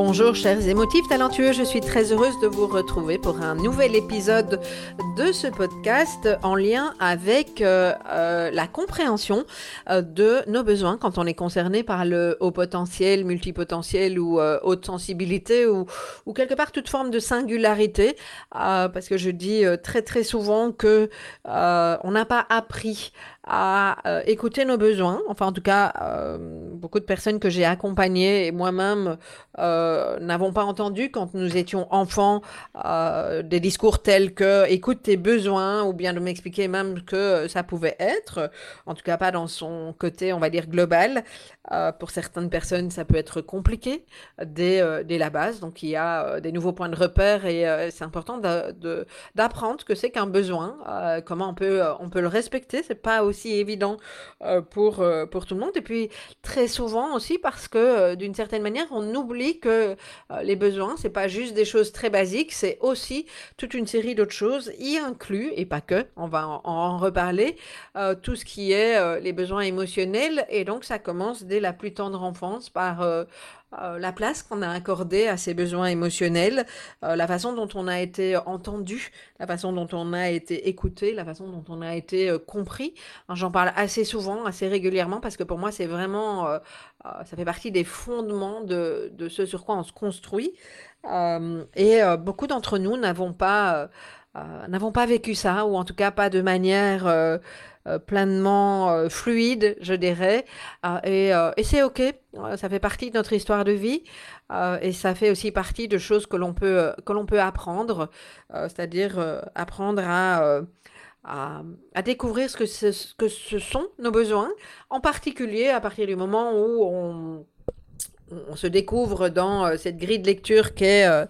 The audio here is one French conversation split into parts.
Bonjour chers émotifs talentueux, je suis très heureuse de vous retrouver pour un nouvel épisode de ce podcast en lien avec euh, euh, la compréhension euh, de nos besoins quand on est concerné par le haut potentiel, multipotentiel ou haute sensibilité ou, ou, quelque part toute forme de singularité. Parce que je dis très très souvent que on n'a pas appris à euh, écouter nos besoins. Enfin, en tout cas, euh, beaucoup de personnes que j'ai accompagnées et moi-même euh, n'avons pas entendu quand nous étions enfants des discours tels que écoute tes besoins ou bien de m'expliquer même que ça pouvait être, en tout cas pas dans son côté, on va dire, global. pour certaines personnes, ça peut être compliqué dès, la base. Donc, il y a des nouveaux points de repère et c'est important d'apprendre que c'est qu'un besoin, comment on peut, on peut le respecter. C'est pas aussi évident euh, pour, euh, pour tout le monde. Et puis très souvent aussi parce que euh, d'une certaine manière, on oublie que les besoins, c'est pas juste des choses très basiques, c'est aussi toute une série d'autres choses, y inclut, et pas que, on va en reparler, tout ce qui est les besoins émotionnels. Et donc ça commence dès la plus tendre enfance par euh, la place qu'on a accordée à ces besoins émotionnels, euh, la façon dont on a été entendu, la façon dont on a été écouté, la façon dont on a été euh, compris. J'en parle assez souvent, assez régulièrement, parce que pour moi, c'est vraiment, ça fait partie des fondements de, de, ce sur quoi on se construit. et beaucoup d'entre nous n'avons pas, n'avons pas vécu ça, ou en tout cas pas de manière euh, pleinement euh, fluide, je dirais. Euh, et, et c'est OK, ça fait partie de notre histoire de vie. Et ça fait aussi partie de choses que l'on peut, que l'on peut apprendre, c'est-à-dire apprendre à... À, à, découvrir ce que, ce que ce sont nos besoins, en particulier à partir du moment où on, on se découvre dans cette grille de lecture qu'est euh,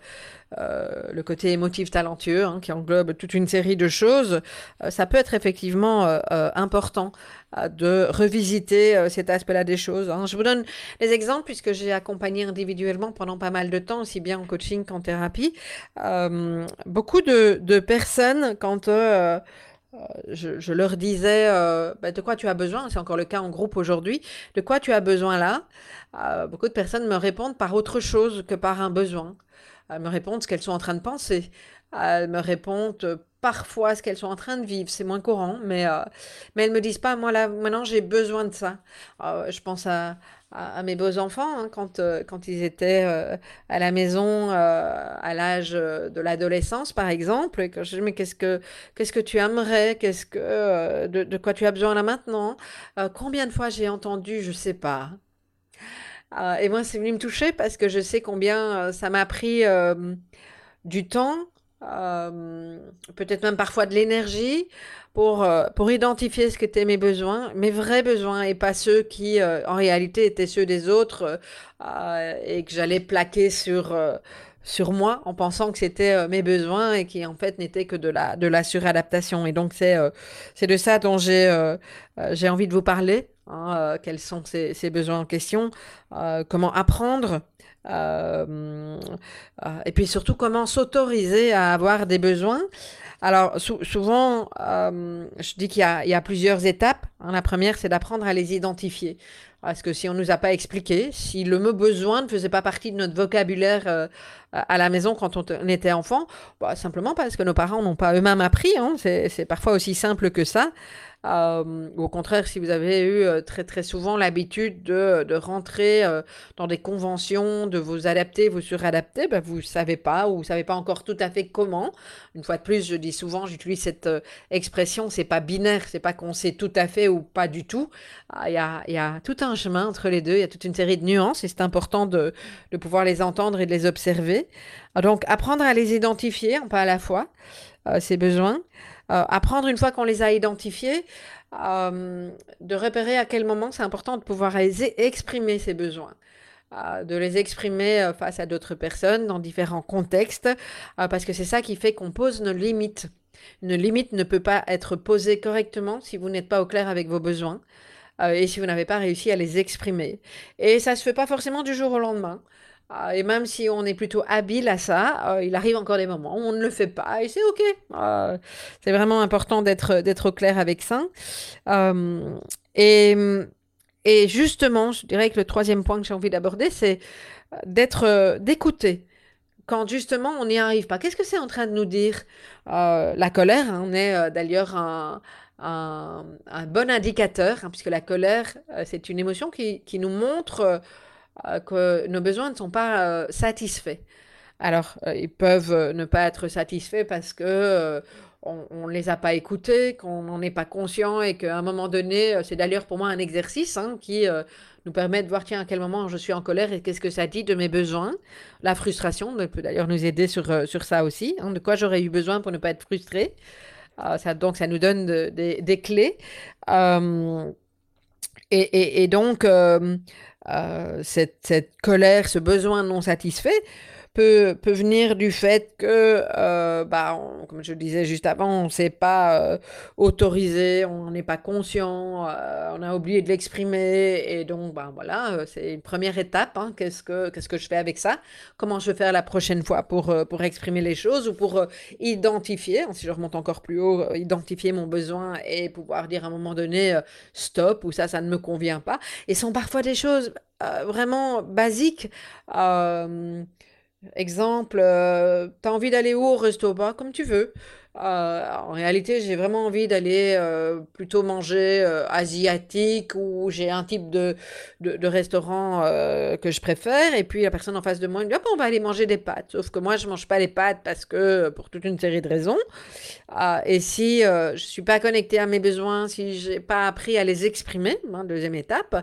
le côté émotif talentueux, hein, qui englobe toute une série de choses, euh, ça peut être effectivement euh, important de revisiter cet aspect-là des choses. Hein. Je vous donne des exemples puisque j'ai accompagné individuellement pendant pas mal de temps, aussi bien en coaching qu'en thérapie. beaucoup de, personnes, quand je, leur disais bah, de quoi tu as besoin, c'est encore le cas en groupe aujourd'hui, de quoi tu as besoin là, beaucoup de personnes me répondent par autre chose que par un besoin. Elles me répondent ce qu'elles sont en train de penser. Elles me répondent euh, parfois ce qu'elles sont en train de vivre. C'est moins courant, mais, euh, mais elles me disent pas, moi là, maintenant j'ai besoin de ça. Euh, je pense à, à, mes beaux-enfants, hein, quand, quand ils étaient à la maison à l'âge de l'adolescence, par exemple, que je dis, mais qu'est-ce que, que tu aimerais Qu'est-ce que, de, de, quoi tu as besoin là maintenant? Combien de fois j'ai entendu, je sais pas. Euh, et moi, c'est venu me toucher parce que je sais combien euh, ça m'a pris euh, du temps, peut-être même parfois de l'énergie, pour, pour identifier ce qu'étaient mes besoins, mes vrais besoins, et pas ceux qui, en réalité, étaient ceux des autres et que j'allais plaquer sur sur moi en pensant que c'était mes besoins et qui en fait n'étaient que de la de la suradaptation et donc c'est c'est de ça dont j'ai j'ai envie de vous parler Hein, euh, quels sont ces, besoins en question, euh, comment apprendre, euh, et puis surtout comment s'autoriser à avoir des besoins. Alors souvent, je dis qu'il y, a plusieurs étapes. Hein. La première, c'est d'apprendre à les identifier. Parce que si on ne nous a pas expliqué, si le mot besoin ne faisait pas partie de notre vocabulaire à la maison quand on, était enfant, bah, simplement parce que nos parents n'ont pas eux-mêmes appris, hein. c'est parfois aussi simple que ça. Euh, au contraire, si vous avez eu euh, très très souvent l'habitude de, de rentrer euh, dans des conventions, de vous adapter, vous suradapter, ben vous ne savez pas ou vous ne savez pas encore tout à fait comment. Une fois de plus, je dis souvent, j'utilise cette expression, c'est pas binaire, c'est pas qu'on sait tout à fait ou pas du tout. Ah, il y, a, y, a, tout un chemin entre les deux, il y a toute une série de nuances et c'est important de, de, pouvoir les entendre et de les observer. Donc, apprendre à les identifier, pas à la fois, ces besoins. Euh, apprendre, une fois qu'on les a identifiés, euh, de repérer à quel moment c'est important de pouvoir exprimer ses besoins. Euh, de les exprimer face à d'autres personnes dans différents contextes, parce que c'est ça qui fait qu'on pose nos limites. Une limite ne peut pas être posée correctement si vous n'êtes pas au clair avec vos besoins et si vous n'avez pas réussi à les exprimer. Et ça ne se fait pas forcément du jour au lendemain. Ah, et même si on est plutôt habile à ça, euh, il arrive encore des moments où on ne le fait pas et c'est OK. Euh, c'est vraiment important d'être, d'être clair avec ça. Euh, et, justement, je dirais que le troisième point que j'ai envie d'aborder, c'est d'être, d'écouter. Quand justement on n'y arrive pas, qu'est-ce que c'est en train de nous dire La colère, hein, on est d'ailleurs un, un, bon indicateur, hein, puisque la colère, c'est une émotion qui, qui nous montre que nos besoins ne sont pas euh, satisfaits. Alors, euh, ils peuvent ne pas être satisfaits parce que on ne les a pas écoutés, qu'on n'en est pas conscient et qu'à un moment donné, c'est d'ailleurs pour moi un exercice hein, qui nous permet de voir, tiens, à quel moment je suis en colère et qu'est-ce que ça dit de mes besoins. La frustration peut d'ailleurs nous aider sur, sur ça aussi, hein, de quoi j'aurais eu besoin pour ne pas être frustré. donc, ça nous donne des clés. Et, et, donc, euh, cette, cette, colère, ce besoin non satisfait peut, venir du fait que, euh, bah, comme je le disais juste avant, on ne s'est pas euh, autorisé, on n'est pas conscient, on a oublié de l'exprimer, et donc, bah, voilà, c'est une première étape. Hein. qu'est-ce, que, qu'est-ce que je fais avec ça? Comment je vais faire la prochaine fois pour, pour exprimer les choses ou pour identifier, si je remonte encore plus haut, identifier mon besoin et pouvoir dire à un moment donné stop ou ça, ça ne me convient pas. Et sont parfois des choses euh, vraiment basique. Euh, exemple, euh, tu as envie d'aller où? Au resto? Bah, comme tu veux. en réalité, j'ai vraiment envie d'aller plutôt manger asiatique ou j'ai un type de, de, restaurant que je préfère. Et puis la personne en face de moi me dit on va aller manger des pâtes. Sauf que moi, je mange pas les pâtes parce que pour toute une série de raisons. et si je suis pas connectée à mes besoins, si j'ai pas appris à les exprimer, hein, deuxième étape,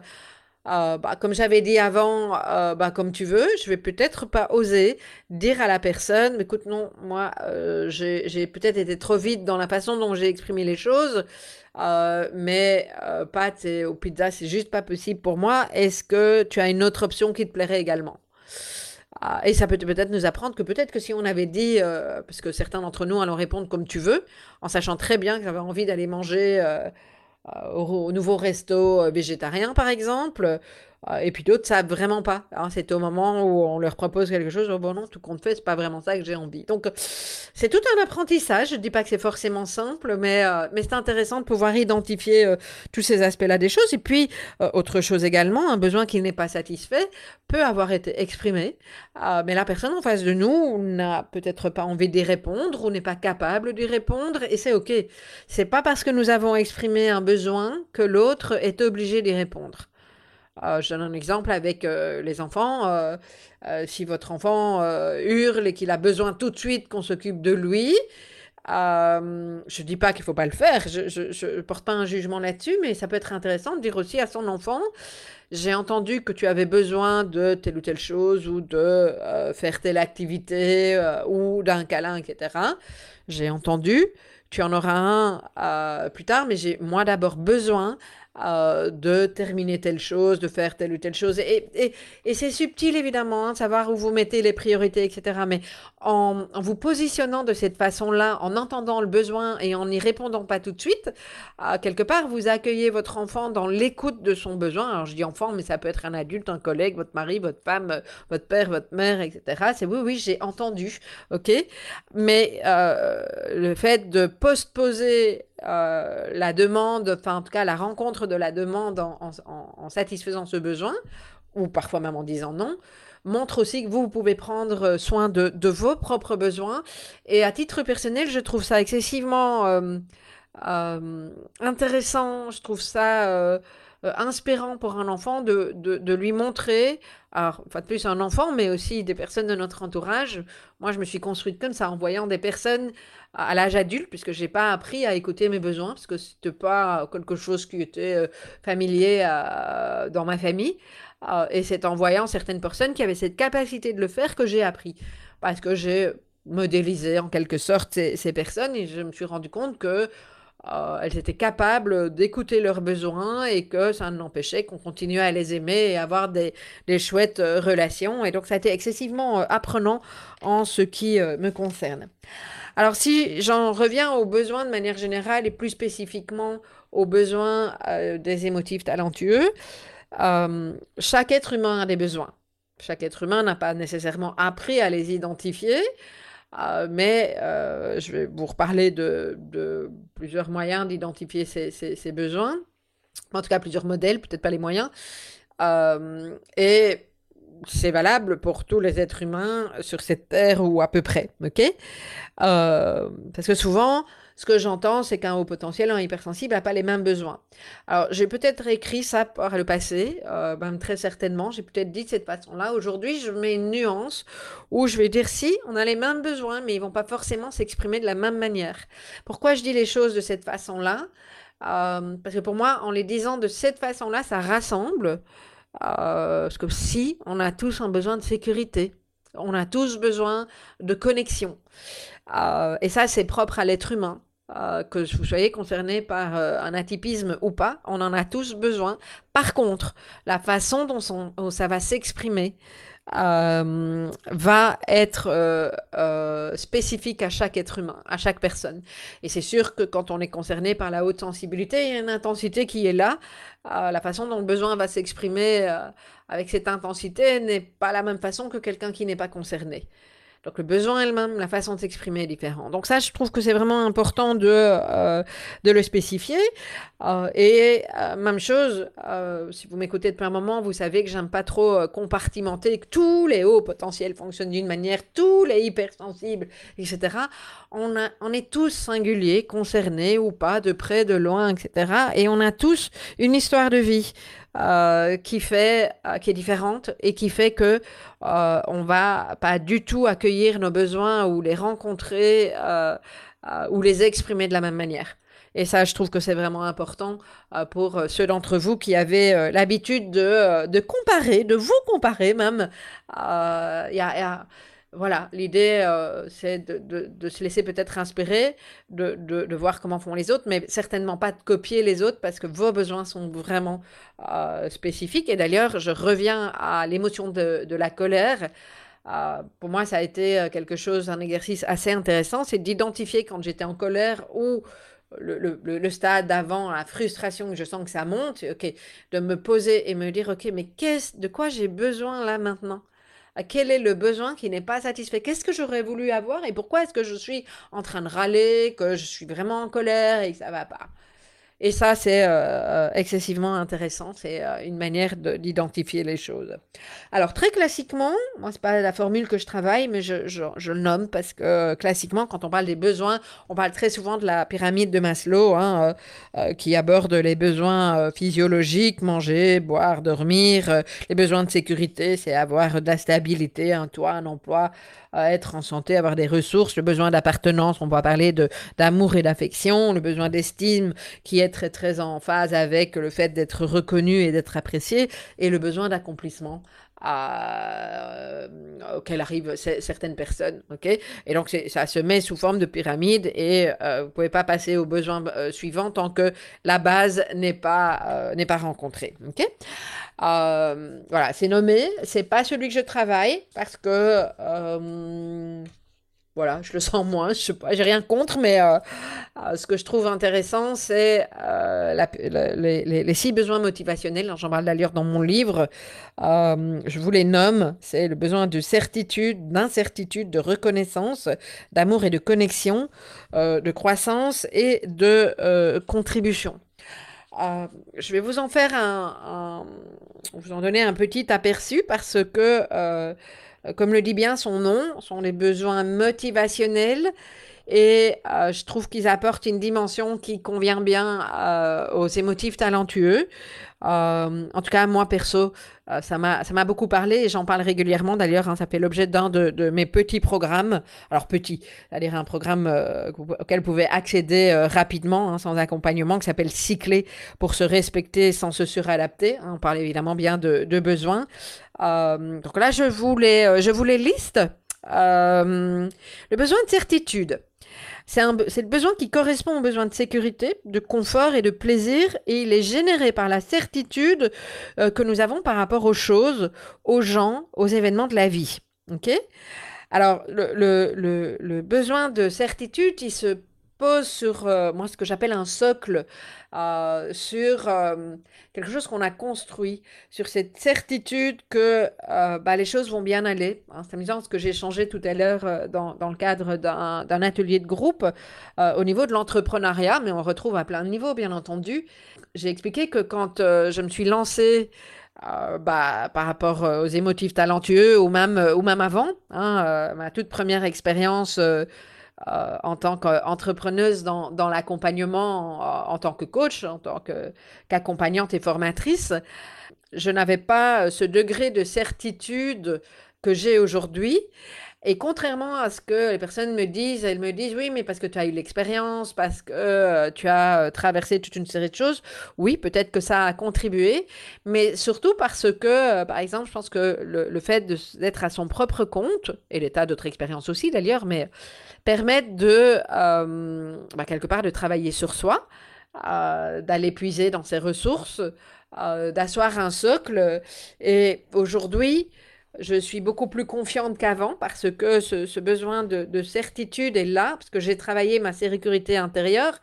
euh, bah, comme j'avais dit avant, euh, bah, comme tu veux, je vais peut-être pas oser dire à la personne, écoute, non, moi, euh, j'ai peut-être été trop vite dans la façon dont j'ai exprimé les choses, mais pâtes et, ou pizza, c'est juste pas possible pour moi. Est-ce que tu as une autre option qui te plairait également? Et ça peut peut-être nous apprendre que peut-être que si on avait dit, parce que certains d'entre nous allons répondre comme tu veux, en sachant très bien que j'avais envie d'aller manger au, nouveau resto euh, végétarien, par exemple. Euh, et puis d'autres savent vraiment pas. Hein. c'est au moment où on leur propose quelque chose, oh, bon non, tout compte fait, c'est pas vraiment ça que j'ai envie. Donc c'est tout un apprentissage. Je dis pas que c'est forcément simple, mais, euh, mais c'est intéressant de pouvoir identifier euh, tous ces aspects-là des choses. Et puis autre chose également, un besoin qui n'est pas satisfait peut avoir été exprimé, mais la personne en face de nous n'a peut-être pas envie d'y répondre ou n'est pas capable d'y répondre, et c'est ok. C'est pas parce que nous avons exprimé un besoin que l'autre est obligé d'y répondre. Euh, je donne un exemple avec euh, les enfants. Euh, si votre enfant hurle et qu'il a besoin tout de suite qu'on s'occupe de lui, je ne dis pas qu'il ne faut pas le faire, je ne porte pas un jugement là-dessus, mais ça peut être intéressant de dire aussi à son enfant, j'ai entendu que tu avais besoin de telle ou telle chose, ou de faire telle activité, ou d'un câlin, etc. J'ai entendu, tu en auras un plus tard, mais j'ai moi d'abord besoin euh, de terminer telle chose, de faire telle ou telle chose. Et, et, et c'est subtil, évidemment, hein, savoir où vous mettez les priorités, etc. Mais en, en vous positionnant de cette façon-là, en entendant le besoin et en n'y répondant pas tout de suite, euh, quelque part, vous accueillez votre enfant dans l'écoute de son besoin. Alors, je dis enfant, mais ça peut être un adulte, un collègue, votre mari, votre femme, euh, votre père, votre mère, etc. C'est oui, oui, j'ai entendu, ok Mais le fait de postposer euh, la demande, enfin en tout cas la rencontre de la demande en, satisfaisant ce besoin, ou parfois même en disant non, montre aussi que vous, pouvez prendre soin de, vos propres besoins. Et à titre personnel, je trouve ça excessivement... Euh, intéressant, je trouve ça inspirant pour un enfant de, de, lui montrer, alors, enfin, de plus un enfant, mais aussi des personnes de notre entourage. Moi, je me suis construite comme ça, en voyant des personnes à l'âge adulte, puisque j'ai pas appris à écouter mes besoins, parce que c'était pas quelque chose qui était familier dans ma famille. et c'est en voyant certaines personnes qui avaient cette capacité de le faire que j'ai appris. Parce que j'ai modélisé en quelque sorte ces, personnes et je me suis rendu compte que euh, elles étaient capables d'écouter leurs besoins et que ça n'empêchait qu'on continuait à les aimer et avoir des, chouettes euh, relations. Et donc, ça a été excessivement euh, apprenant en ce qui me concerne. Alors, si j'en reviens aux besoins de manière générale et plus spécifiquement aux besoins des émotifs talentueux, chaque être humain a des besoins. Chaque être humain n'a pas nécessairement appris à les identifier. Euh, mais euh, je vais vous reparler de, plusieurs moyens d'identifier ces, besoins. En tout cas, plusieurs modèles, peut-être pas les moyens. Euh, et c'est valable pour tous les êtres humains sur cette terre ou à peu près. OK? Parce que souvent, ce que j'entends, c'est qu'un haut potentiel, un hypersensible n'a pas les mêmes besoins. Alors, j'ai peut-être écrit ça par le passé, euh, ben, très certainement. J'ai peut-être dit de cette façon-là. Aujourd'hui, je mets une nuance où je vais dire si, on a les mêmes besoins, mais ils vont pas forcément s'exprimer de la même manière. Pourquoi je dis les choses de cette façon-là? Euh, Parce que pour moi, en les disant de cette façon-là, ça rassemble. Euh, parce que si, on a tous un besoin de sécurité. On a tous besoin de connexion. et ça, c'est propre à l'être humain. Euh, que vous soyez concerné par euh, un atypisme ou pas, on en a tous besoin. Par contre, la façon dont, ça va s'exprimer euh, va être spécifique à chaque être humain, à chaque personne. Et c'est sûr que quand on est concerné par la haute sensibilité, il y a une intensité qui est là. la façon dont le besoin va s'exprimer avec cette intensité n'est pas la même façon que quelqu'un qui n'est pas concerné. Donc le besoin elle-même, la façon de s'exprimer est différente. Donc ça, je trouve que c'est vraiment important de, euh, de le spécifier. Euh, et euh, même chose, si vous m'écoutez depuis un moment, vous savez que j'aime pas trop compartimenter, que tous les hauts potentiels fonctionnent d'une manière, tous les hypersensibles, etc. On, a, on est tous singuliers, concernés ou pas, de près, de loin, etc. Et on a tous une histoire de vie. Euh, qui fait, euh, qui est différente et qui fait que euh, on va pas du tout accueillir nos besoins ou les rencontrer ou les exprimer de la même manière. Et ça, je trouve que c'est vraiment important pour ceux d'entre vous qui avaient l'habitude de, de, comparer, de vous comparer même. Il y a voilà, l'idée, euh, c'est de, se laisser peut-être inspirer, de, voir comment font les autres, mais certainement pas de copier les autres parce que vos besoins sont vraiment euh, spécifiques. Et d'ailleurs, je reviens à l'émotion de, la colère. Euh, pour moi, ça a été quelque chose, un exercice assez intéressant, c'est d'identifier quand j'étais en colère ou le, stade d'avant, la frustration que je sens que ça monte, ok, de me poser et me dire, ok, mais de quoi j'ai besoin là maintenant? Quel est le besoin qui n'est pas satisfait? Qu'est-ce que j'aurais voulu avoir et pourquoi est-ce que je suis en train de râler, que je suis vraiment en colère et que ça va pas? Et ça, c'est euh, euh, excessivement intéressant. C'est euh, une manière d'identifier les choses. Alors, très classiquement, moi, c'est pas la formule que je travaille, mais je, le nomme parce que classiquement, quand on parle des besoins, on parle très souvent de la pyramide de Maslow, hein, qui aborde les besoins physiologiques, manger, boire, dormir. les besoins de sécurité, c'est avoir de la stabilité, un toit, un emploi, être en santé, avoir des ressources, le besoin d'appartenance, on va parler d'amour et d'affection, le besoin d'estime qui est très très en phase avec le fait d'être reconnu et d'être apprécié, et le besoin d'accomplissement euh, auquel arrivent certaines personnes. ok? Et donc, ça se met sous forme de pyramide et euh, vous ne pouvez pas passer au besoin euh, suivant tant que la base n'est pas, n'est pas rencontrée. ok? Voilà, c'est nommé. C'est pas celui que je travaille parce que voilà, je le sens moins. Je sais pas, j'ai rien contre, mais euh, euh, ce que je trouve intéressant, c'est euh, les, six besoins motivationnels. J'en parle d'ailleurs dans mon livre. je vous les nomme. C'est le besoin de certitude, d'incertitude, de reconnaissance, d'amour et de connexion, de croissance et de contribution. je vais vous en faire un, vous en donner un petit aperçu parce que comme le dit bien son nom, sont les besoins motivationnels. Et je trouve qu'ils apportent une dimension qui convient bien aux émotifs talentueux. Euh, en tout cas, moi perso, euh, ça m'a beaucoup parlé et j'en parle régulièrement d'ailleurs. Hein, ça fait l'objet d'un de, mes petits programmes. Alors petit, c'est-à-dire un programme euh, auquel vous pouvez accéder rapidement, hein, sans accompagnement, qui s'appelle Cycler pour se respecter sans se suradapter. Hein, on parle évidemment bien de, besoins. donc là, je vous je vous les liste. le besoin de certitude. C'est le besoin qui correspond au besoin de sécurité, de confort et de plaisir, et il est généré par la certitude euh, que nous avons par rapport aux choses, aux gens, aux événements de la vie. Alors, le, besoin de certitude, il se pose sur, euh, moi, ce que j'appelle un socle, euh, sur euh, quelque chose qu'on a construit, sur cette certitude que bah, les choses vont bien aller. Hein, c'est amusant ce que j'ai changé tout à l'heure dans, dans, le cadre d'un atelier de groupe au niveau de l'entrepreneuriat, mais on retrouve à plein de niveaux, bien entendu. J'ai expliqué que quand je me suis lancée bah, par rapport aux émotifs talentueux ou même, ou même avant, hein, ma toute première expérience en tant qu'entrepreneuse dans, l'accompagnement, en, tant que coach, en tant qu'accompagnante et formatrice, je n'avais pas ce degré de certitude que j'ai aujourd'hui. Et contrairement à ce que les personnes me disent, elles me disent oui, mais parce que tu as eu l'expérience, parce que euh, tu as euh, traversé toute une série de choses. Oui, peut-être que ça a contribué, mais surtout parce que, par exemple, je pense que le, fait d'être à son propre compte, et l'état d'autres expériences aussi d'ailleurs, mais permettent de, euh, bah, quelque part, de travailler sur soi, euh, d'aller puiser dans ses ressources, euh, d'asseoir un socle. Et aujourd'hui, je suis beaucoup plus confiante qu'avant parce que ce, besoin de, certitude est là, parce que j'ai travaillé ma sécurité intérieure.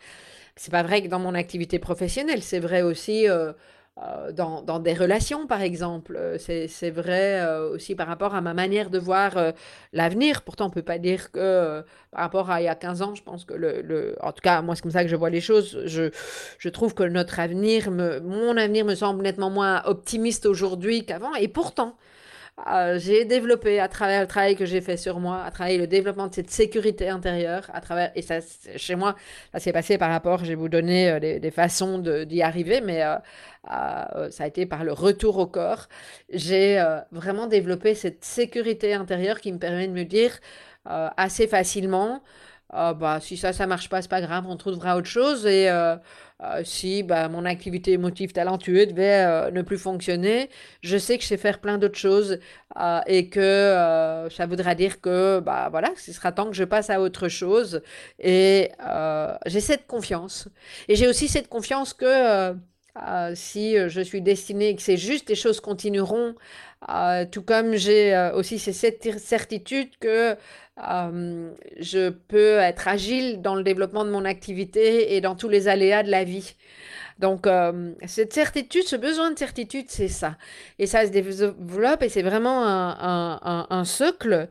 C'est pas vrai que dans mon activité professionnelle, c'est vrai aussi euh, dans, dans, des relations, par exemple. Euh, c'est vrai euh, aussi par rapport à ma manière de voir l'avenir. Pourtant, on ne peut pas dire que par rapport à il y a 15 ans, je pense que le... en tout cas, moi, c'est comme ça que je vois les choses. Je, trouve que notre avenir, mon avenir me semble nettement moins optimiste aujourd'hui qu'avant. Et pourtant, euh, j'ai développé à travers le travail que j'ai fait sur moi, à travers le développement de cette sécurité intérieure, à travers, et ça, chez moi, ça s'est passé par rapport, je vais vous donner euh, des, façons d'y arriver, mais euh, ça a été par le retour au corps. J'ai vraiment développé cette sécurité intérieure qui me permet de me dire assez facilement, bah, si ça, ça marche pas, c'est pas grave, on trouvera autre chose, et euh, si bah, mon activité émotive talentueuse devait euh, ne plus fonctionner, je sais que je sais faire plein d'autres choses euh, et que ça voudra dire que bah, voilà, ce sera temps que je passe à autre chose. Et j'ai cette confiance. Et j'ai aussi cette confiance que si je suis destinée et que c'est juste, les choses continueront. tout comme j'ai aussi cette certitude que je peux être agile dans le développement de mon activité et dans tous les aléas de la vie. Donc, cette certitude, ce besoin de certitude, c'est ça. Et ça se développe et c'est vraiment un, socle.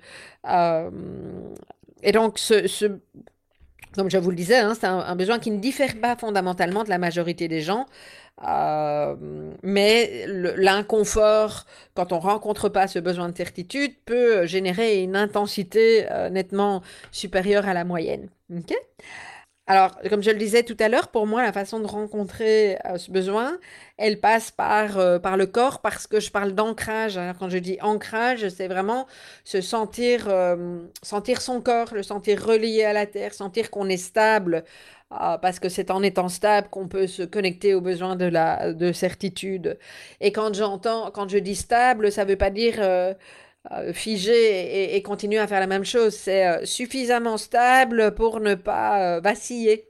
et donc, ce, comme je vous le disais, hein, c'est un, besoin qui ne diffère pas fondamentalement de la majorité des gens. Euh, mais l'inconfort, quand on rencontre pas ce besoin de certitude, peut générer une intensité euh, nettement supérieure à la moyenne. alors, comme je le disais tout à l'heure, pour moi, la façon de rencontrer euh, ce besoin, elle passe par, par le corps parce que je parle d'ancrage. quand je dis ancrage, c'est vraiment se sentir, sentir son corps, le sentir relié à la terre, sentir qu'on est stable ah, parce que c'est en étant stable qu'on peut se connecter aux besoins de la de certitude. Et quand j'entends, quand je dis stable, ça ne veut pas dire euh, euh, figé et, continuer à faire la même chose. C'est euh, suffisamment stable pour ne pas vaciller.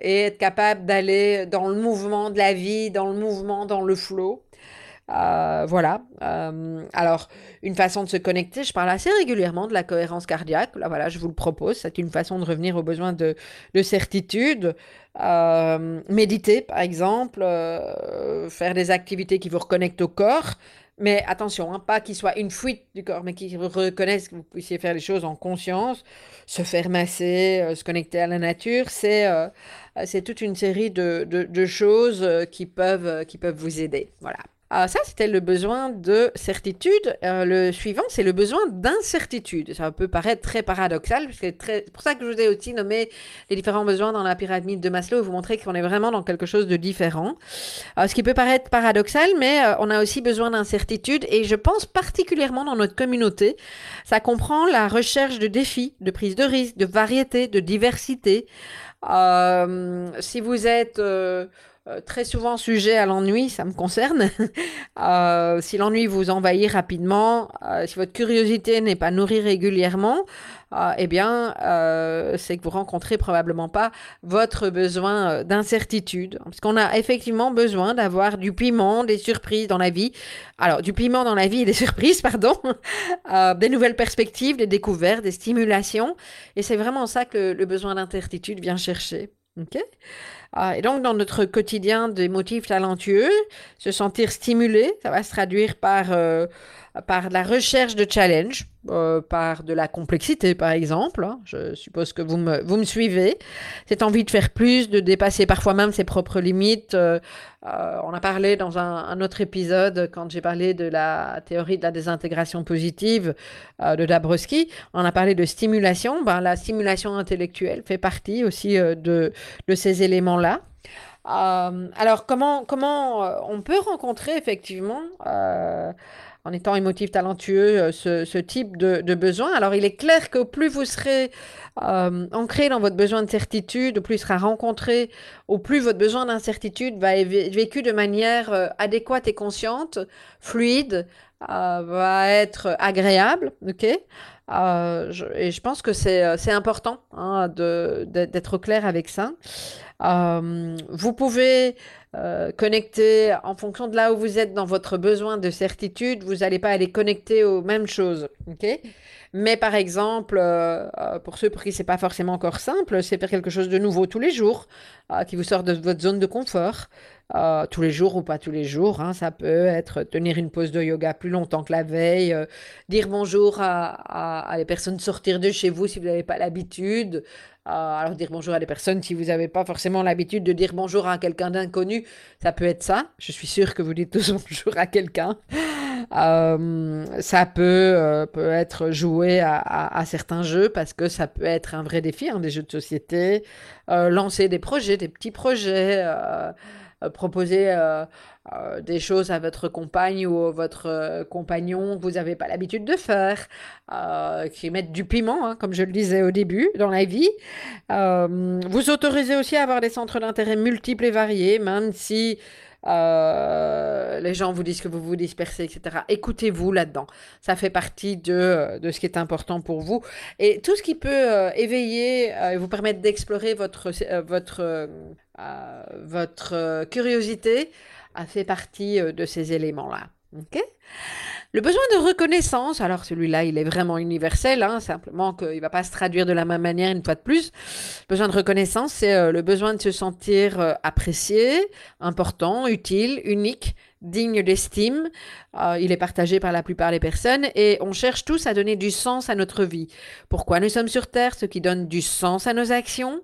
et être capable d'aller dans le mouvement de la vie, dans le mouvement, dans le flot. Euh, voilà. Euh, alors, une façon de se connecter, je parle assez régulièrement de la cohérence cardiaque. Là, voilà, je vous le propose. C'est une façon de revenir aux besoins de, certitude. Euh, méditer, par exemple, faire des activités qui vous reconnectent au corps. Mais attention, hein, pas qu'il soit une fuite du corps, mais qu'il reconnaisse que vous puissiez faire les choses en conscience, se faire masser, se connecter à la nature, c'est toute une série de, choses qui peuvent vous aider. Voilà. Ah, ça, c'était le besoin de certitude. Euh, le suivant, c'est le besoin d'incertitude. Ça peut paraître très paradoxal, c'est pour ça que je vous ai aussi nommé les différents besoins dans la pyramide de Maslow, vous montrer qu'on est vraiment dans quelque chose de différent. Euh, ce qui peut paraître paradoxal, mais euh, on a aussi besoin d'incertitude, et je pense particulièrement dans notre communauté, ça comprend la recherche de défis, de prise de risque, de variété, de diversité. si vous êtes euh, très souvent sujet à l'ennui, ça me concerne. Euh, si l'ennui vous envahit rapidement, euh, si votre curiosité n'est pas nourrie régulièrement, eh bien, c'est que vous rencontrez probablement pas votre besoin d'incertitude. Parce qu'on a effectivement besoin d'avoir du piment, des surprises dans la vie. Alors, du piment dans la vie et des surprises, pardon. des nouvelles perspectives, des découvertes, des stimulations. Et c'est vraiment ça que le besoin d'incertitude vient chercher. OK? Et donc, dans notre quotidien des motifs talentueux, se sentir stimulé, ça va se traduire par, euh, par la recherche de challenge, euh, par de la complexité, par exemple. Hein. Je suppose que vous me, vous me suivez. Cette envie de faire plus, de dépasser parfois même ses propres limites. Euh, on a parlé dans un, autre épisode, quand j'ai parlé de la théorie de la désintégration positive de Dabrowski, on a parlé de stimulation. Ben, la stimulation intellectuelle fait partie aussi de, de ces éléments-là euh, alors, comment, comment euh, on peut rencontrer effectivement, euh, en étant émotif talentueux, ce, type de, besoin Alors, il est clair que plus vous serez ancré dans votre besoin de certitude, plus il sera rencontré, au plus votre besoin d'incertitude va être vécu de manière adéquate et consciente, fluide, va être agréable, ok? Et je pense que c'est important hein, d'être clair avec ça. Euh, vous pouvez euh, connecter en fonction de là où vous êtes dans votre besoin de certitude. Vous n'allez pas aller connecter aux mêmes choses. ok? Mais par exemple, euh, pour ceux pour qui c'est pas forcément encore simple, c'est faire quelque chose de nouveau tous les jours, qui vous sort de votre zone de confort. tous les jours ou pas tous les jours. Hein. ça peut être tenir une pause de yoga plus longtemps que la veille, dire bonjour à, à, les personnes, sortir de chez vous si vous n'avez pas l'habitude, alors dire bonjour à des personnes, si vous n'avez pas forcément l'habitude de dire bonjour à quelqu'un d'inconnu, ça peut être ça. Je suis sûre que vous dites tous bonjour à quelqu'un. Euh, ça peut, euh, peut être joué à, certains jeux parce que ça peut être un vrai défi, hein, des jeux de société, lancer des projets, des petits projets, proposer euh, des choses à votre compagne ou à votre euh, compagnon que vous n'avez pas l'habitude de faire, euh, qui mettent du piment, hein, comme je le disais au début, dans la vie. vous autorisez aussi à avoir des centres d'intérêt multiples et variés, même si les gens vous disent que vous vous dispersez, etc. Écoutez-vous là-dedans. Ça fait partie de, de, ce qui est important pour vous. Et tout ce qui peut éveiller et vous permettre d'explorer votre, votre, votre curiosité, a fait partie euh, de ces éléments-là. Le besoin de reconnaissance, alors celui-là, il est vraiment universel, hein, simplement qu'il ne va pas se traduire de la même manière une fois de plus. Le besoin de reconnaissance, c'est euh, le besoin de se sentir euh, apprécié, important, utile, unique, digne d'estime. il est partagé par la plupart des personnes et on cherche tous à donner du sens à notre vie. Pourquoi nous sommes sur Terre, ce qui donne du sens à nos actions,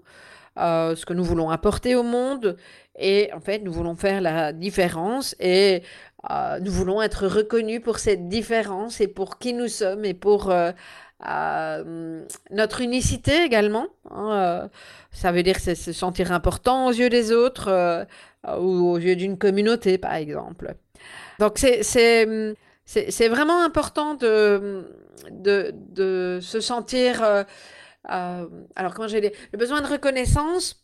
ce que nous voulons apporter au monde et en fait, nous voulons faire la différence et euh, nous voulons être reconnus pour cette différence et pour qui nous sommes et pour euh, euh, notre unicité également. Hein, ça veut dire se sentir important aux yeux des autres ou aux yeux d'une communauté, par exemple. Donc, c'est vraiment important de, se sentir... alors, quand j'ai le besoin de reconnaissance,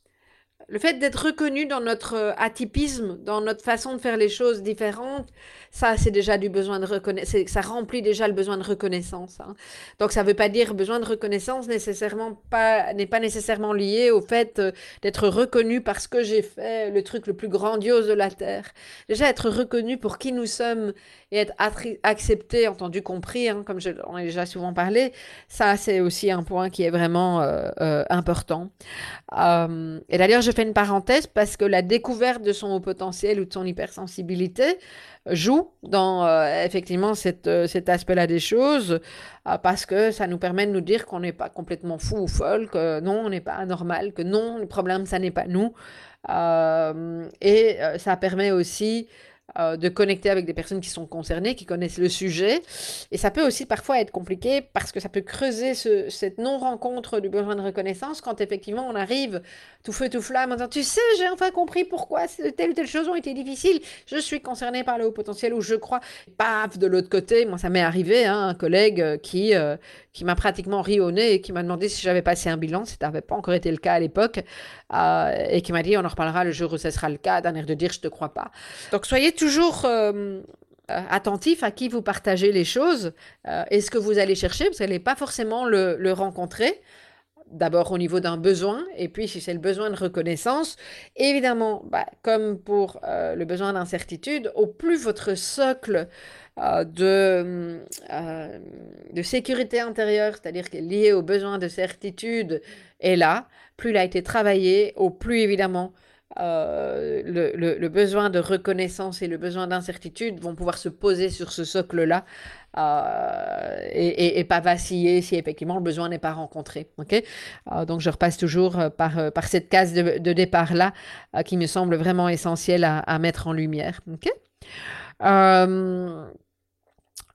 le fait d'être reconnu dans notre euh, atypisme, dans notre façon de faire les choses différentes, ça, c'est déjà du besoin de reconnaissance. Ça remplit déjà le besoin de reconnaissance. Hein. Donc, ça ne veut pas dire besoin de reconnaissance nécessairement pas n'est pas nécessairement lié au fait euh, d'être reconnu parce que j'ai fait le truc le plus grandiose de la terre. Déjà, être reconnu pour qui nous sommes et être accepté, entendu, compris, hein, comme je, on a déjà souvent parlé, ça, c'est aussi un point qui est vraiment euh, important. et d'ailleurs, je fais une parenthèse parce que la découverte de son haut potentiel ou de son hypersensibilité, joue dans euh, effectivement euh, cet aspect-là des choses euh, parce que ça nous permet de nous dire qu'on n'est pas complètement fou ou folle, que non, on n'est pas anormal, que non, le problème, ça n'est pas nous. et ça permet aussi euh, de connecter avec des personnes qui sont concernées, qui connaissent le sujet. Et ça peut aussi parfois être compliqué parce que ça peut creuser cette non-rencontre du besoin de reconnaissance quand effectivement on arrive tout feu, tout flamme en disant Tu sais, j'ai enfin compris pourquoi telle ou telle chose ont été difficiles. Je suis concerné par le haut potentiel ou je crois. Paf, de l'autre côté, moi ça m'est arrivé, hein, un collègue qui, euh, qui m'a pratiquement ri au nez et qui m'a demandé si j'avais passé un bilan. Ça n'avait pas encore été le cas à l'époque. et qui m'a dit On en reparlera le jour où ce sera le cas, d'un air de dire Je te crois pas. Donc soyez toujours euh, euh, attentif à qui vous partagez les choses euh, et ce que vous allez chercher, vous n'allez pas forcément le, rencontrer. D'abord au niveau d'un besoin, et puis si c'est le besoin de reconnaissance, évidemment, bah, comme pour le besoin d'incertitude, au plus votre socle de, de sécurité intérieure, c'est-à-dire qui est lié au besoin de certitude, est là, plus il a été travaillé, au plus évidemment euh, le, besoin de reconnaissance et le besoin d'incertitude vont pouvoir se poser sur ce socle-là euh, et, pas vaciller si effectivement le besoin n'est pas rencontré. euh, donc je repasse toujours par, par cette case de, départ-là qui me semble vraiment essentielle à, à mettre en lumière. ok?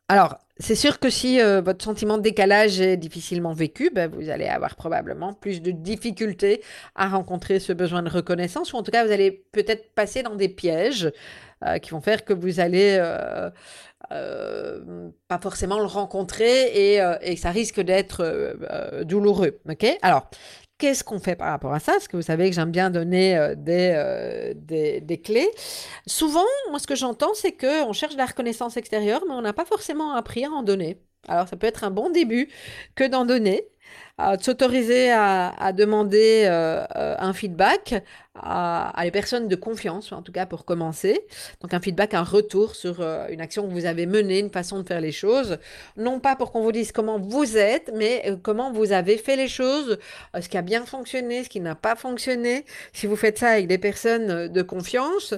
Alors, c'est sûr que si euh, votre sentiment de décalage est difficilement vécu, ben, vous allez avoir probablement plus de difficultés à rencontrer ce besoin de reconnaissance, ou en tout cas, vous allez peut-être passer dans des pièges euh, qui vont faire que vous allez euh, pas forcément le rencontrer et, et ça risque d'être douloureux. Ok? Alors, Qu'est-ce qu'on fait par rapport à ça? Parce que vous savez que j'aime bien donner euh, euh, des, des, clés. Souvent, moi, ce que j'entends, c'est qu'on cherche la reconnaissance extérieure, mais on n'a pas forcément appris à en donner. Alors, ça peut être un bon début que d'en donner de s'autoriser à, demander euh, euh, un feedback à, à, les personnes de confiance, en tout cas pour commencer. Donc un feedback, un retour sur euh, une action que vous avez menée, une façon de faire les choses. Non pas pour qu'on vous dise comment vous êtes, mais comment vous avez fait les choses, ce qui a bien fonctionné, ce qui n'a pas fonctionné. Si vous faites ça avec des personnes de confiance,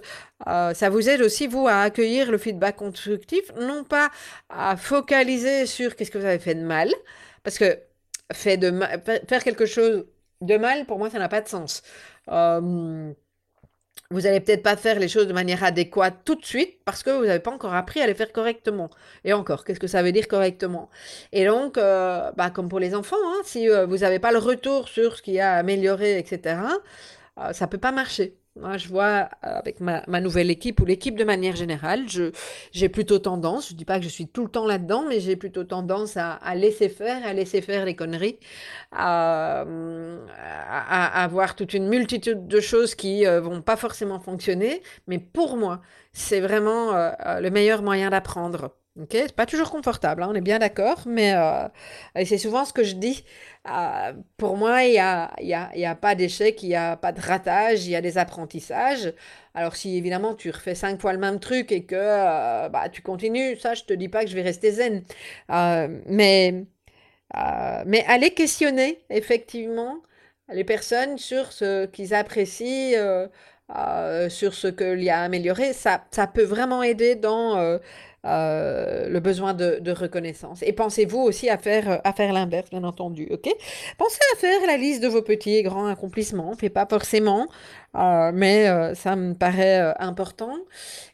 ça vous aide aussi, vous, à accueillir le feedback constructif, non pas à focaliser sur qu'est-ce que vous avez fait de mal, parce que faire quelque chose de mal, pour moi, ça n'a pas de sens. Euh, vous n'allez peut-être pas faire les choses de manière adéquate tout de suite parce que vous n'avez pas encore appris à les faire correctement. Et encore, qu'est-ce que ça veut dire correctement? Et donc, euh, bah, comme pour les enfants, hein, si euh, vous n'avez pas le retour sur ce qui a amélioré, etc., ça ne peut pas marcher. Moi, je vois euh, avec ma, nouvelle équipe ou l'équipe de manière générale, j'ai plutôt tendance, je ne dis pas que je suis tout le temps là-dedans, mais j'ai plutôt tendance à, laisser faire, à laisser faire les conneries, à, avoir toute une multitude de choses qui euh, vont pas forcément fonctionner. Mais pour moi, c'est vraiment euh, le meilleur moyen d'apprendre. Ok, c'est pas toujours confortable, hein, on est bien d'accord, mais c'est souvent ce que je dis ah, pour moi, il n'y a, y a, pas d'échec, il n'y a pas de ratage, il y a des apprentissages. Alors si évidemment tu refais cinq fois le même truc et que euh, bah, tu continues, ça je te dis pas que je vais rester zen. Euh, mais, euh, mais allez questionner effectivement les personnes sur ce qu'ils apprécient, sur ce qu'il y a amélioré. Ça, ça peut vraiment aider dans euh, le besoin de, reconnaissance. Et pensez-vous aussi à faire, à faire l'inverse, bien entendu, ok? Pensez à faire la liste de vos petits et grands accomplissements. Fait pas forcément, euh, mais euh, ça me paraît important.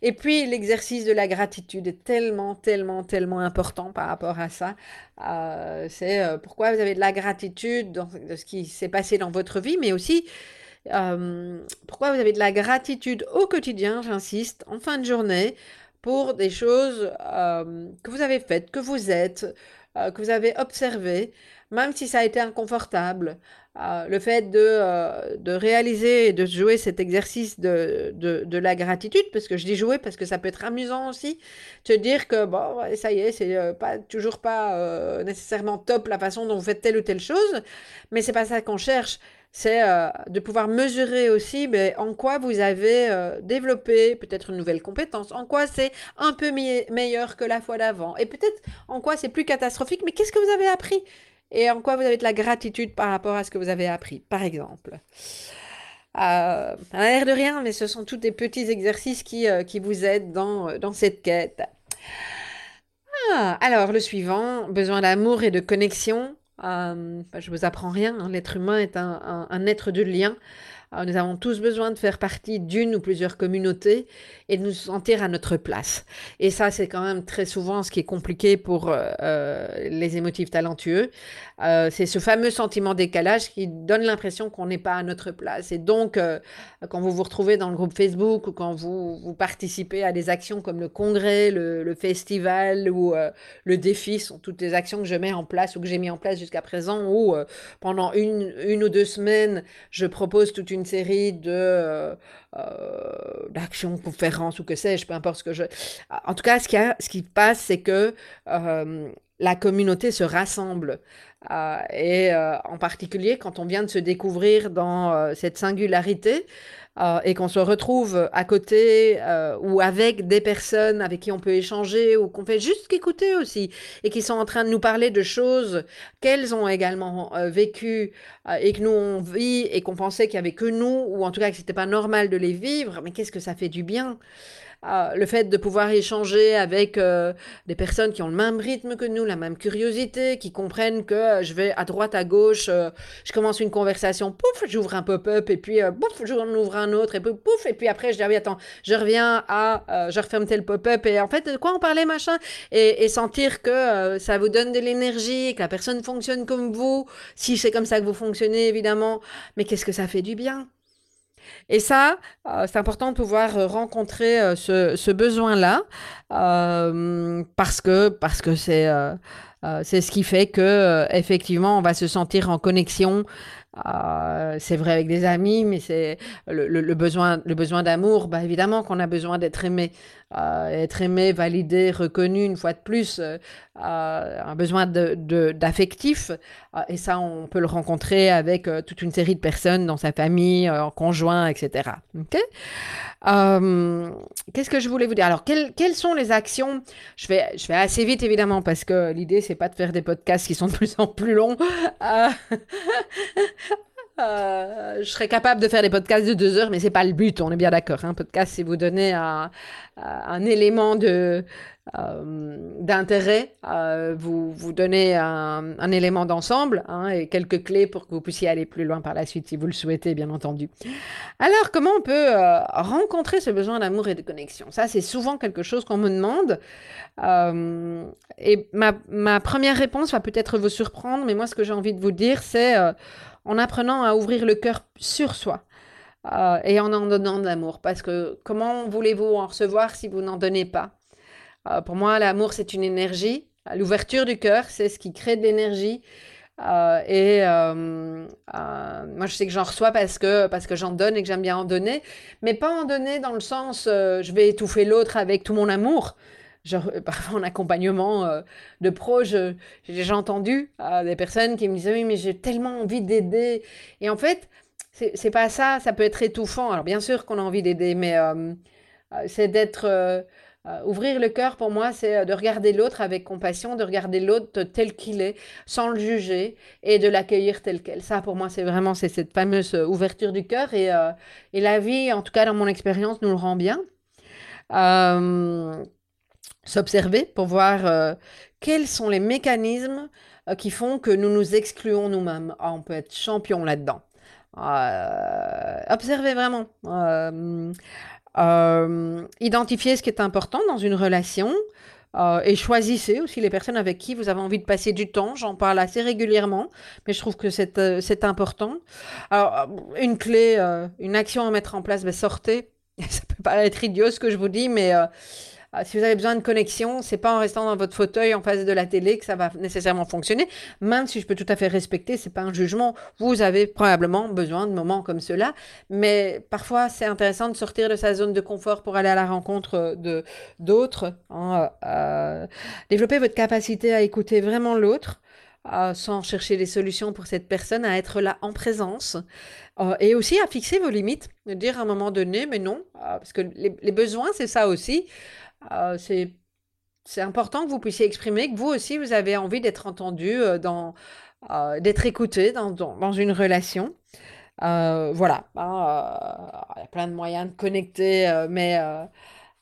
Et puis, l'exercice de la gratitude est tellement, tellement, tellement important par rapport à ça. C'est pourquoi vous avez de la gratitude de ce qui s'est passé dans votre vie, mais aussi... pourquoi vous avez de la gratitude au quotidien, j'insiste, en fin de journée, pour des choses euh, que vous avez faites, que vous êtes, euh, que vous avez observées, même si ça a été inconfortable. Euh, le fait de, de réaliser et de jouer cet exercice de, de, la gratitude, parce que je dis jouer parce que ça peut être amusant aussi, te dire que bon, ça y est, c'est pas toujours pas nécessairement top la façon dont vous faites telle ou telle chose, mais c'est pas ça qu'on cherche c'est euh, de pouvoir mesurer aussi ben, en quoi vous avez euh, développé peut-être une nouvelle compétence, en quoi c'est un peu meilleur que la fois d'avant, et peut-être en quoi c'est plus catastrophique, mais qu'est-ce que vous avez appris? Et en quoi vous avez de la gratitude par rapport à ce que vous avez appris, par exemple? Euh, ça n'a l'air de rien, mais ce sont tous des petits exercices qui, qui vous aident dans, dans cette quête. Ah, alors, le suivant, besoin d'amour et de connexion. Euh, je vous apprends rien, hein. l'être humain est un, être de lien. Nous avons tous besoin de faire partie d'une ou plusieurs communautés et de nous sentir à notre place. Et ça, c'est quand même très souvent ce qui est compliqué pour les émotifs talentueux. c'est ce fameux sentiment décalage qui donne l'impression qu'on n'est pas à notre place. Et donc, quand vous vous retrouvez dans le groupe Facebook ou quand vous, vous participez à des actions comme le congrès, le, festival ou le défi, sont toutes les actions que je mets en place ou que j'ai mis en place jusqu'à présent, où pendant une, une ou deux semaines, je propose toute une série de euh, euh, d'actions, conférences ou que sais-je, peu importe ce que je. En tout cas, ce qui, ce qui passe, c'est que euh, la communauté se rassemble. et en particulier quand on vient de se découvrir dans cette singularité, euh, et qu'on se retrouve à côté euh, ou avec des personnes avec qui on peut échanger ou qu'on fait juste qu'écouter aussi et qui sont en train de nous parler de choses qu'elles ont également euh, vécues et que nous on vit et qu'on pensait qu'il n'y avait que nous ou en tout cas que c'était pas normal de les vivre, mais qu'est-ce que ça fait du bien? Le fait de pouvoir échanger avec euh, des personnes qui ont le même rythme que nous, la même curiosité, qui comprennent que euh, je vais à droite, à gauche, euh, je commence une conversation, pouf, j'ouvre un pop-up, et puis pouf, j'en ouvre un autre, et puis pouf, et puis après je dis, ah oui, attends, je reviens à, je referme tel pop-up, et en fait, de quoi on parlait, machin, et sentir que ça vous donne de l'énergie, que la personne fonctionne comme vous, si c'est comme ça que vous fonctionnez, évidemment, mais qu'est-ce que ça fait du bien? Et ça, euh, c'est important de pouvoir euh, rencontrer euh, ce, besoin-là parce que parce que c'est c'est ce qui fait que effectivement on va se sentir en connexion c'est vrai avec des amis, mais c'est le, besoin, le besoin d'amour. Bah, évidemment qu'on a besoin d'être aimé, euh, être aimé, validé, reconnu une fois de plus, euh, un besoin d'affectif. De, et ça, on peut le rencontrer avec toute une série de personnes dans sa famille, en conjoint, etc. Qu'est-ce que je voulais vous dire? Alors, quelles, quelles, sont les actions? Je fais, je fais assez vite, évidemment, parce que l'idée, c'est pas de faire des podcasts qui sont de plus en plus longs. Euh, je serais capable de faire des podcasts de deux heures, mais c'est pas le but, on est bien d'accord. Un hein. podcast, c'est vous donner un, un élément de, euh, d'intérêt, euh, vous, vous donnez un, un élément d'ensemble hein, et quelques clés pour que vous puissiez aller plus loin par la suite si vous le souhaitez, bien entendu. Alors, comment on peut rencontrer ce besoin d'amour et de connexion? Ça, c'est souvent quelque chose qu'on me demande. et ma, ma, première réponse va peut-être vous surprendre, mais moi, ce que j'ai envie de vous dire, c'est en apprenant à ouvrir le cœur sur soi. Euh, et en en donnant de l'amour. Parce que comment voulez-vous en recevoir si vous n'en donnez pas? Euh, Pour moi, l'amour, c'est une énergie. L'ouverture du cœur, c'est ce qui crée de l'énergie. Euh, et moi, je sais que j'en reçois parce que, parce que j'en donne et que j'aime bien en donner. Mais pas en donner dans le sens, je vais étouffer l'autre avec tout mon amour euh, parfois en accompagnement euh, de pro, j'ai déjà entendu euh, des personnes qui me disaient oui, mais j'ai tellement envie d'aider. Et en fait, c'est pas ça, ça peut être étouffant. Alors bien sûr qu'on a envie d'aider, mais c'est d'être ouvrir le cœur pour moi, c'est de regarder l'autre avec compassion, de regarder l'autre tel qu'il est, sans le juger et de l'accueillir tel quel. Ça, pour moi, c'est vraiment cette fameuse ouverture du cœur et, et la vie, en tout cas dans mon expérience, nous le rend bien s'observer pour voir euh, quels sont les mécanismes euh, qui font que nous nous excluons nous-mêmes. Ah, on peut être champion là-dedans. Euh, observez vraiment. identifiez ce qui est important dans une relation. et choisissez aussi les personnes avec qui vous avez envie de passer du temps. J'en parle assez régulièrement, mais je trouve que c'est important. Alors, une clé, une action à mettre en place, ben, sortez. Ça peut paraître idiot ce que je vous dis, mais si vous avez besoin de connexion, c'est pas en restant dans votre fauteuil en face de la télé que ça va nécessairement fonctionner. Même si je peux tout à fait respecter, c'est pas un jugement. Vous avez probablement besoin de moments comme cela, mais parfois c'est intéressant de sortir de sa zone de confort pour aller à la rencontre de d'autres. Hein, euh, développer votre capacité à écouter vraiment l'autre. Euh, sans chercher des solutions pour cette personne, à être là en présence euh, et aussi à fixer vos limites, de dire à un moment donné, mais non, parce que les besoins, c'est ça aussi. Euh, c'est important que vous puissiez exprimer que vous aussi, vous avez envie d'être entendu, euh, euh, d'être écouté dans, une relation. voilà, hein, il y a plein de moyens de connecter, mais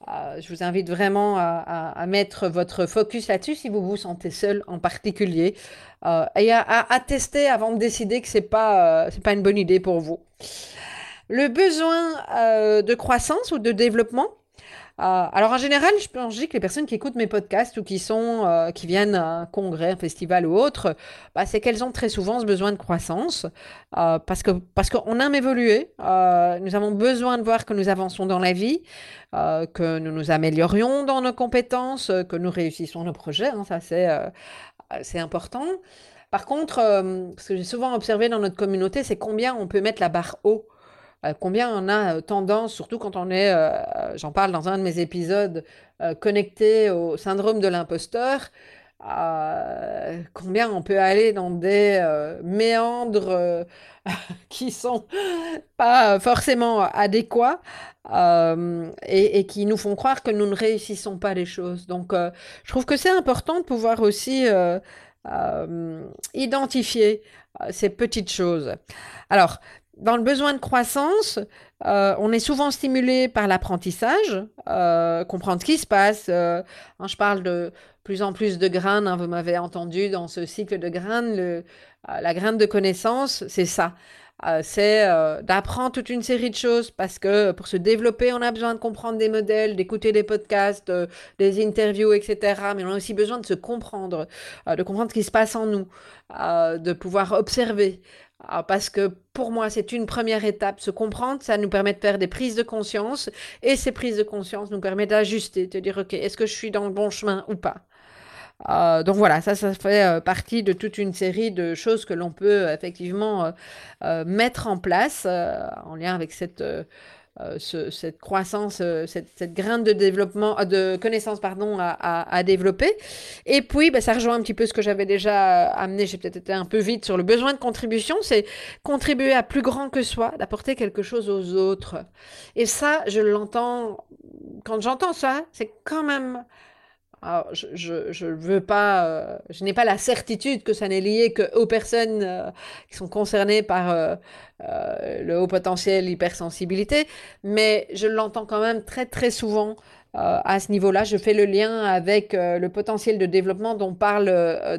je vous invite vraiment à, mettre votre focus là-dessus si vous vous sentez seul en particulier, et à, à, tester avant de décider que pas c'est pas une bonne idée pour vous. le besoin de croissance ou de développement? Alors en général, je, pense que les personnes qui écoutent mes podcasts ou qui sont qui viennent à un congrès, un festival ou autre, bah, c'est qu'elles ont très souvent ce besoin de croissance parce que parce qu'on aime évoluer. nous avons besoin de voir que nous avançons dans la vie, que nous nous améliorions dans nos compétences, que nous réussissons nos projets. Hein, ça c'est c'est important. Par contre, euh, ce que j'ai souvent observé dans notre communauté, c'est combien on peut mettre la barre haut. Euh, combien on a euh, tendance, surtout quand on est, j'en parle dans un de mes épisodes, connecté au syndrome de l'imposteur, combien on peut aller dans des méandres qui sont pas forcément adéquats et, et, qui nous font croire que nous ne réussissons pas les choses. Donc, je trouve que c'est important de pouvoir aussi euh, identifier euh, ces petites choses. Alors, dans le besoin de croissance, euh, on est souvent stimulé par l'apprentissage, comprendre ce qui se passe. Hein, je parle de plus en plus de graines, hein, vous m'avez entendu dans ce cycle de graines, la graine de connaissance, c'est ça. Euh, c'est euh, d'apprendre toute une série de choses parce que pour se développer, on a besoin de comprendre des modèles, d'écouter des podcasts, euh, des interviews, etc. Mais on a aussi besoin de se comprendre, de comprendre ce qui se passe en nous, de pouvoir observer. Parce que pour moi, c'est une première étape. Se comprendre, ça nous permet de faire des prises de conscience. Et ces prises de conscience nous permettent d'ajuster, de dire, OK, est-ce que je suis dans le bon chemin ou pas? Euh, donc voilà, ça, ça fait euh, partie de toute une série de choses que l'on peut euh, effectivement mettre en place en lien avec cette, cette croissance, cette, cette, graine de développement, de connaissance pardon, à, développer. Et puis, bah, ça rejoint un petit peu ce que j'avais déjà amené, j'ai peut-être été un peu vite sur le besoin de contribution, c'est contribuer à plus grand que soi, d'apporter quelque chose aux autres. Et ça, je l'entends, quand j'entends ça, c'est quand même alors, je ne veux pas, euh, je n'ai pas la certitude que ça n'est lié qu'aux personnes euh, qui sont concernées par euh, le haut potentiel hypersensibilité, mais je l'entends quand même très très souvent à ce niveau-là. Je fais le lien avec le potentiel de développement dont parle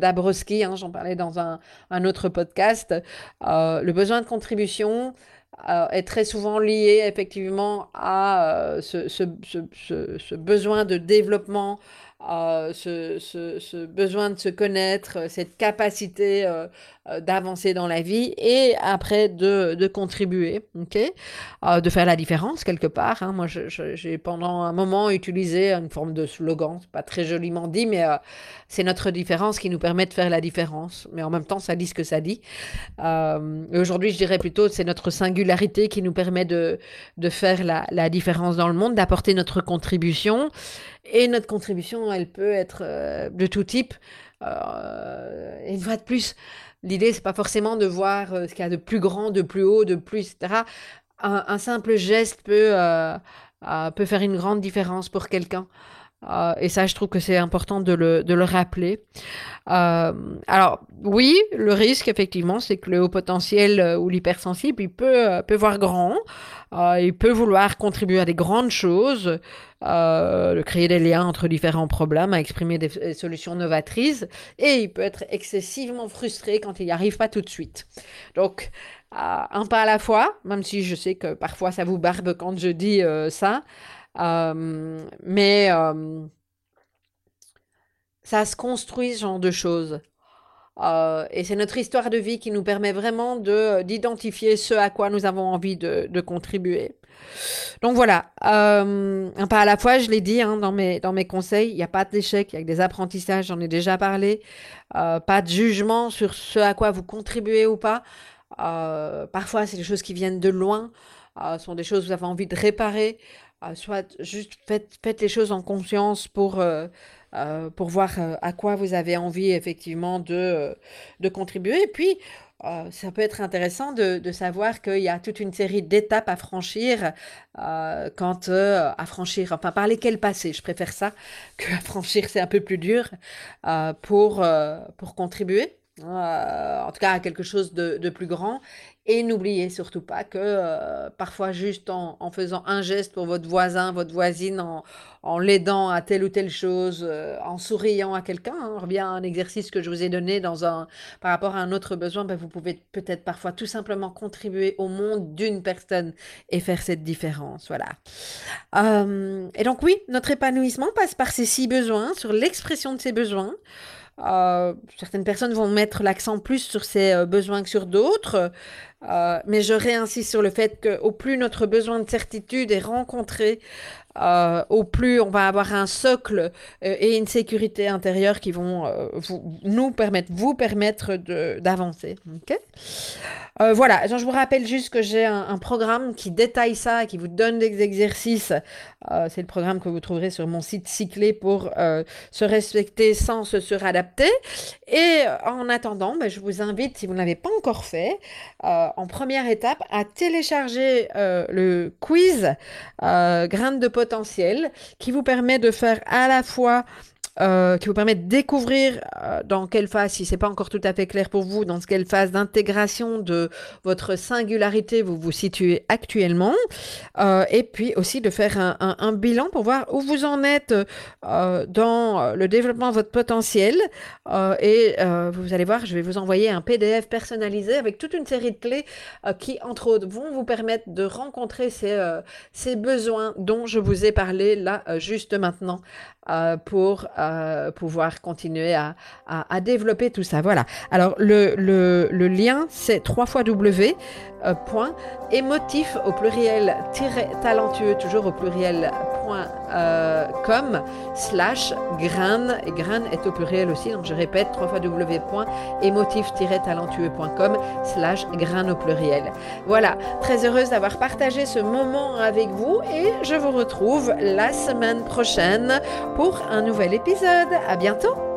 Dabrowski, hein, j'en parlais dans un, autre podcast. le besoin de contribution, est très souvent lié effectivement à ce, besoin de développement euh, ce, besoin de se connaître, cette capacité euh, euh, d'avancer dans la vie et après de, contribuer, ok, de faire la différence quelque part. Hein. Moi, j'ai pendant un moment utilisé une forme de slogan, pas très joliment dit, mais c'est notre différence qui nous permet de faire la différence. Mais en même temps, ça dit ce que ça dit. Aujourd'hui, je dirais plutôt c'est notre singularité qui nous permet de, faire la différence dans le monde, d'apporter notre contribution. Et notre contribution, elle peut être euh, de tout type. Euh, une fois de plus, l'idée, c'est pas forcément de voir euh, ce qu'il y a de plus grand, de plus haut, de plus, etc. Un, simple geste peut, peut faire une grande différence pour quelqu'un. Et ça, je trouve que c'est important de le, de le rappeler. alors, oui, le risque, effectivement, c'est que le haut potentiel ou l'hypersensible, il peut, peut voir grand. il peut vouloir contribuer à des grandes choses euh, de créer des liens entre différents problèmes, à exprimer des, solutions novatrices, et il peut être excessivement frustré quand il n'y arrive pas tout de suite. Donc, euh, un pas à la fois, même si je sais que parfois ça vous barbe quand je dis euh, ça, mais ça se construit ce genre de choses. et c'est notre histoire de vie qui nous permet vraiment de d'identifier ce à quoi nous avons envie de, contribuer. Donc voilà, euh, pas à la fois, je l'ai dit hein, dans, mes, dans mes conseils, il n'y a pas d'échec, il y a des apprentissages, j'en ai déjà parlé, euh, pas de jugement sur ce à quoi vous contribuez ou pas. Euh, parfois, c'est des choses qui viennent de loin, sont des choses que vous avez envie de réparer, soit juste faites, faites les choses en conscience pour... pour voir à quoi vous avez envie effectivement de, de contribuer. Et puis, euh, ça peut être intéressant de, savoir qu'il y a toute une série d'étapes à franchir euh, quand euh, à franchir, enfin par lesquelles passer. Je préfère ça que à franchir, c'est un peu plus dur pour, pour contribuer. Euh, en tout cas à quelque chose de, plus grand. Et n'oubliez surtout pas que euh, parfois juste en, faisant un geste pour votre voisin, votre voisine, en, l'aidant à telle ou telle chose, euh, en souriant à quelqu'un, hein, à un exercice que je vous ai donné dans un, par rapport à un autre besoin, ben vous pouvez peut-être parfois tout simplement contribuer au monde d'une personne et faire cette différence. Voilà. et donc oui, notre épanouissement passe par ces six besoins, sur l'expression de ces besoins. Euh, certaines personnes vont mettre l'accent plus sur ces euh, besoins que sur d'autres, euh, mais je réinsiste sur le fait qu'au plus notre besoin de certitude est rencontré, au plus on va avoir un socle et une sécurité intérieure qui vont vous, nous permettre, vous permettre d'avancer. Euh, voilà, je vous rappelle juste que j'ai un, programme qui détaille ça, qui vous donne des exercices. Euh, c'est le programme que vous trouverez sur mon site Cyclé pour euh, se respecter sans se suradapter. Et en attendant, ben, je vous invite, si vous ne l'avez pas encore fait, en première étape, à télécharger le quiz Graines de qui vous permet de faire à la fois euh, qui vous permet de découvrir euh, dans quelle phase, si c'est pas encore tout à fait clair pour vous, dans quelle phase d'intégration de votre singularité vous vous situez actuellement, euh, et puis aussi de faire un, bilan pour voir où vous en êtes dans le développement de votre potentiel. et vous allez voir, je vais vous envoyer un PDF personnalisé avec toute une série de clés qui, entre autres, vont vous permettre de rencontrer ces besoins dont je vous ai parlé là juste maintenant pour euh, pouvoir continuer à, développer tout ça. Voilà. Alors le, lien, c'est 3 fois W. Euh, émotif au pluriel talentueux toujours au pluriel euh, com slash grain. Et est au pluriel aussi donc je répète 3 fois w point émotif talentueux.com slash grain au pluriel. Voilà très heureuse d'avoir partagé ce moment avec vous et je vous retrouve la semaine prochaine pour un nouvel épisode. À bientôt